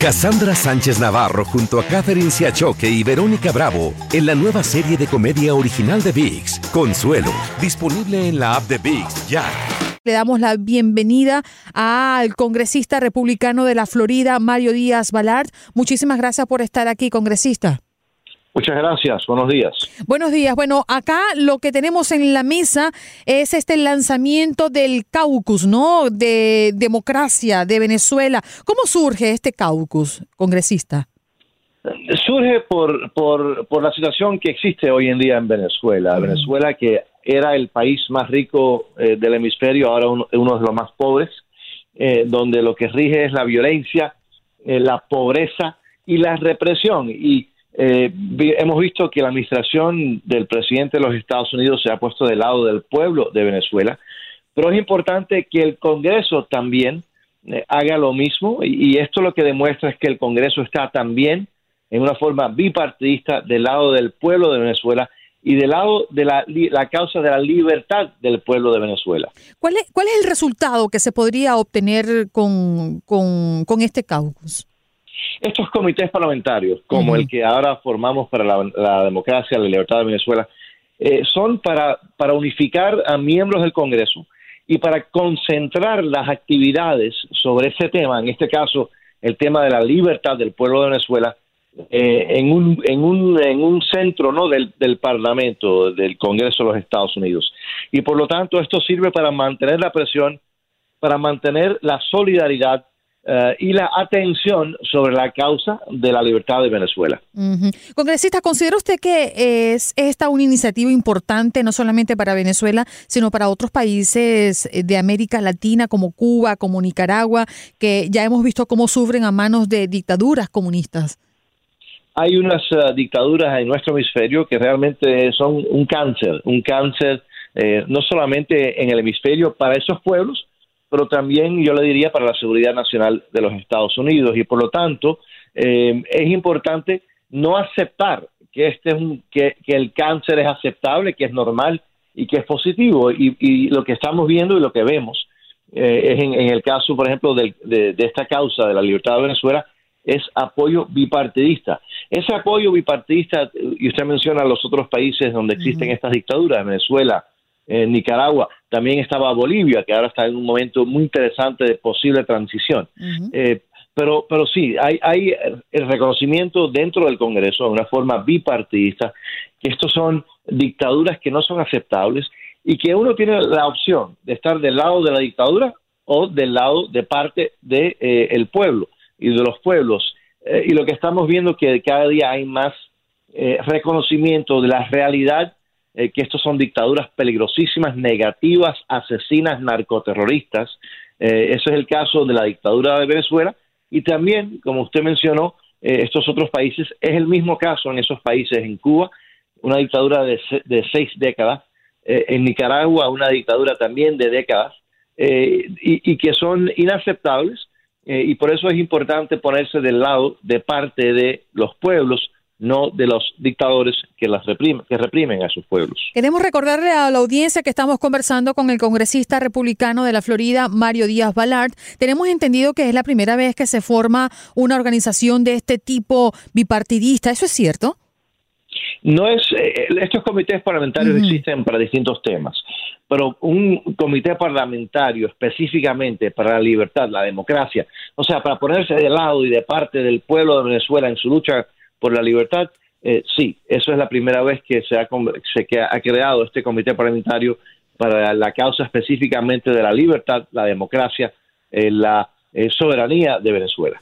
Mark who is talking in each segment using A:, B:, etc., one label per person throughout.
A: Cassandra Sánchez Navarro junto a Catherine Siachoque y Verónica Bravo en la nueva serie de comedia original de VIX, Consuelo, disponible en la app de VIX ya.
B: Le damos la bienvenida al congresista republicano de la Florida, Mario Díaz Balart. Muchísimas gracias por estar aquí, congresista.
C: Muchas gracias, buenos días.
B: Buenos días. Bueno, acá lo que tenemos en la mesa es este lanzamiento del caucus, ¿no? De democracia de Venezuela. ¿Cómo surge este caucus, congresista?
C: Surge por, por, por la situación que existe hoy en día en Venezuela. Venezuela que era el país más rico eh, del hemisferio, ahora uno, uno de los más pobres, eh, donde lo que rige es la violencia, eh, la pobreza y la represión. Y eh, hemos visto que la administración del presidente de los Estados Unidos se ha puesto del lado del pueblo de Venezuela, pero es importante que el Congreso también eh, haga lo mismo y, esto lo que demuestra es que el Congreso está también en una forma bipartidista del lado del pueblo de Venezuela y del lado de la, la causa de la libertad del pueblo de Venezuela.
B: ¿Cuál es, el resultado que se podría obtener con, con este caucus?
C: Estos comités parlamentarios, como el que ahora formamos para la, la democracia, la libertad de Venezuela, eh, son para, para unificar a miembros del Congreso y para concentrar las actividades sobre ese tema, en este caso el tema de la libertad del pueblo de Venezuela, eh, en, un, en, un, en un centro ¿no? del, del Parlamento, del Congreso de los Estados Unidos. Y por lo tanto esto sirve para mantener la presión, para mantener la solidaridad eh, y la atención sobre la causa de la libertad de Venezuela.
B: Congresista, ¿considera usted que es esta una iniciativa importante no solamente para Venezuela, sino para otros países de América Latina como Cuba, como Nicaragua, que ya hemos visto cómo sufren a manos de dictaduras comunistas?
C: Hay unas eh, dictaduras en nuestro hemisferio que realmente son un cáncer, un cáncer eh, no solamente en el hemisferio para esos pueblos, pero también yo le diría para la seguridad nacional de los Estados Unidos. Y por lo tanto eh, es importante no aceptar que este es un, que, que el cáncer es aceptable, que es normal y que es positivo. Y, y lo que estamos viendo y lo que vemos eh, es en, en el caso por ejemplo de, de esta causa de la libertad de Venezuela es apoyo bipartidista. Ese apoyo bipartidista, y usted menciona los otros países donde existen estas dictaduras, Venezuela, eh, Nicaragua, también estaba Bolivia, que ahora está en un momento muy interesante de posible transición. Eh, pero, pero sí, hay, hay el reconocimiento dentro del Congreso de una forma bipartidista que estos son dictaduras que no son aceptables y que uno tiene la opción de estar del lado de la dictadura o del lado de parte del de, eh, el pueblo y de los pueblos. Eh, y lo que estamos viendo es que cada día hay más eh, reconocimiento de la realidad eh, que estos son dictaduras peligrosísimas, negativas, asesinas, narcoterroristas. Eh, ese es el caso de la dictadura de Venezuela y también, como usted mencionó, eh, estos otros países, es el mismo caso en esos países, en Cuba, una dictadura de, se- de seis décadas, eh, en Nicaragua una dictadura también de décadas, y, que son inaceptables, y por eso es importante ponerse del lado de parte de los pueblos no de los dictadores que las reprimen, que reprimen a sus pueblos.
B: Queremos recordarle a la audiencia que estamos conversando con el congresista republicano de la Florida, Mario Díaz Balart. Tenemos entendido que es la primera vez que se forma una organización de este tipo bipartidista. ¿Eso es cierto?
C: No es, eh, estos comités parlamentarios existen para distintos temas, pero un comité parlamentario específicamente para la libertad, la democracia, o sea, para ponerse de lado y de parte del pueblo de Venezuela en su lucha por la libertad, eh, sí, eso es la primera vez que se ha, se ha creado este comité parlamentario para la causa específicamente de la libertad, la democracia, eh, la eh, soberanía de Venezuela.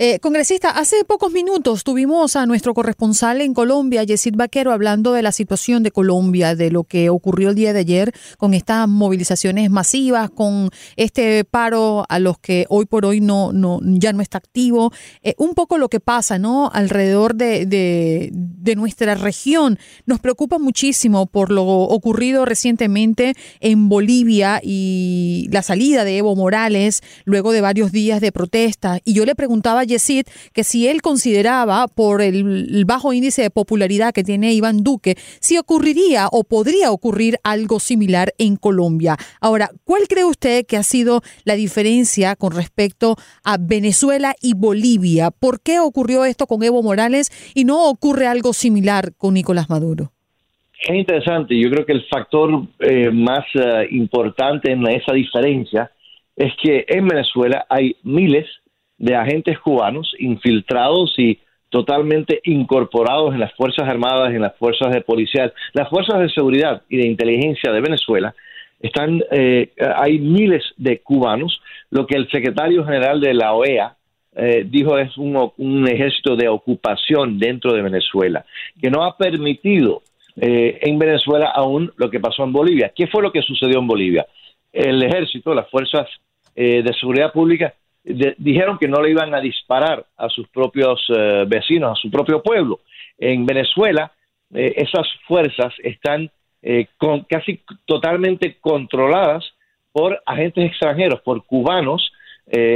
B: Eh, congresista, hace pocos minutos tuvimos a nuestro corresponsal en Colombia, Yesid Vaquero, hablando de la situación de Colombia, de lo que ocurrió el día de ayer con estas movilizaciones masivas, con este paro a los que hoy por hoy no, ya no está activo. Eh, un poco lo que pasa, ¿no? Alrededor de, de, nuestra región. Nos preocupa muchísimo por lo ocurrido recientemente en Bolivia y la salida de Evo Morales luego de varios días de protesta. Y yo le preguntaba Que si él consideraba por el, bajo índice de popularidad que tiene Iván Duque, si ocurriría o podría ocurrir algo similar en Colombia. Ahora, ¿cuál cree usted que ha sido la diferencia con respecto a Venezuela y Bolivia? ¿Por qué ocurrió esto con Evo Morales y no ocurre algo similar con Nicolás Maduro?
C: Es interesante, yo creo que el factor eh, más eh, importante en esa diferencia es que en Venezuela hay miles de agentes cubanos infiltrados y totalmente incorporados en las Fuerzas Armadas, en las Fuerzas de Policía, las Fuerzas de Seguridad y de Inteligencia de Venezuela. Están, eh, hay miles de cubanos, lo que el secretario general de la OEA eh, dijo es un, un, ejército de ocupación dentro de Venezuela, que no ha permitido eh, en Venezuela aún lo que pasó en Bolivia. ¿Qué fue lo que sucedió en Bolivia? El ejército, las fuerzas de seguridad pública dijeron que no le iban a disparar a sus propios eh, vecinos, a su propio pueblo. En Venezuela, eh, esas fuerzas están eh, con, casi totalmente controladas por agentes extranjeros, por cubanos,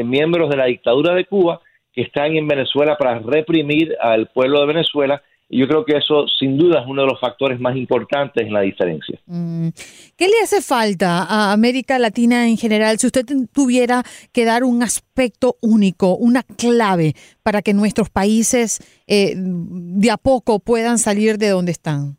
C: miembros de la dictadura de Cuba, que están en Venezuela para reprimir al pueblo de Venezuela y yo creo que eso sin duda es uno de los factores más importantes en la diferencia.
B: Mm. ¿Qué le hace falta a América Latina en general si usted tuviera que dar un aspecto único, una clave para que nuestros países eh, de a poco puedan salir de donde están?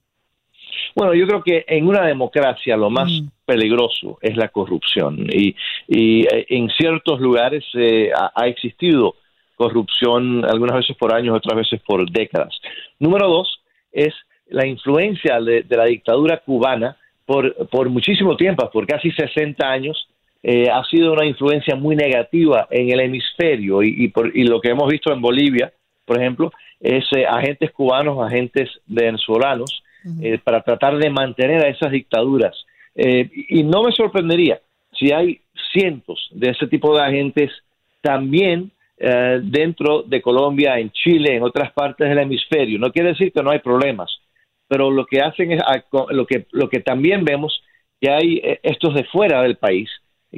C: Bueno, yo creo que en una democracia lo más mm. peligroso es la corrupción y, y eh, en ciertos lugares eh, ha existido corrupción algunas veces por años, otras veces por décadas. Número dos es la influencia de, la dictadura cubana por, por muchísimo tiempo, por casi 60 años, eh, ha sido una influencia muy negativa en el hemisferio y, por, y lo que hemos visto en Bolivia, por ejemplo, es eh, agentes cubanos, agentes venezolanos, eh, para tratar de mantener a esas dictaduras. y no me sorprendería si hay cientos de ese tipo de agentes también eh, dentro de Colombia, en Chile, en otras partes del hemisferio. No quiere decir que no hay problemas, pero lo que hacen es lo que lo que también vemos que hay eh, estos de fuera del país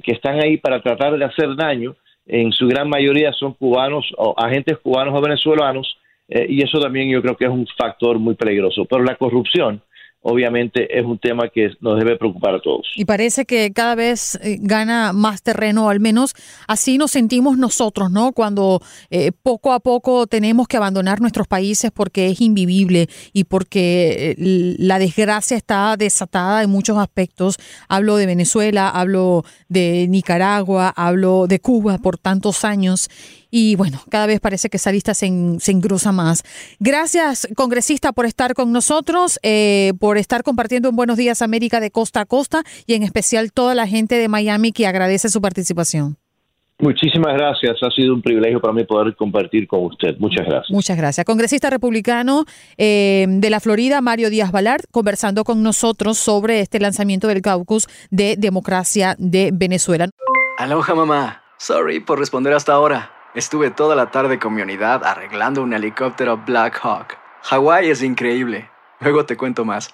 C: que están ahí para tratar de hacer daño. En su gran mayoría son cubanos o agentes cubanos o venezolanos eh, y eso también yo creo que es un factor muy peligroso. Pero la corrupción obviamente es un tema que nos debe preocupar a todos.
B: Y parece que cada vez eh, gana más terreno, al menos así nos sentimos nosotros, ¿no? Cuando eh, poco a poco tenemos que abandonar nuestros países porque es invivible y porque eh, la desgracia está desatada en muchos aspectos. Hablo de Venezuela, hablo de Nicaragua, hablo de Cuba por tantos años y bueno, cada vez parece que esa lista se, engrosa más. Gracias, congresista, por estar con nosotros, por estar compartiendo en Buenos Días América de costa a costa y en especial toda la gente de Miami que agradece su participación.
C: Muchísimas gracias. Ha sido un privilegio para mí poder compartir con usted. Muchas gracias.
B: Muchas gracias. Congresista republicano eh, de la Florida, Mario Díaz Balart, conversando con nosotros sobre este lanzamiento del caucus de democracia de Venezuela.
D: Aloha, mamá. Sorry por responder hasta ahora. Estuve toda la tarde con mi unidad arreglando un helicóptero Black Hawk. Hawái es increíble. Luego te cuento más.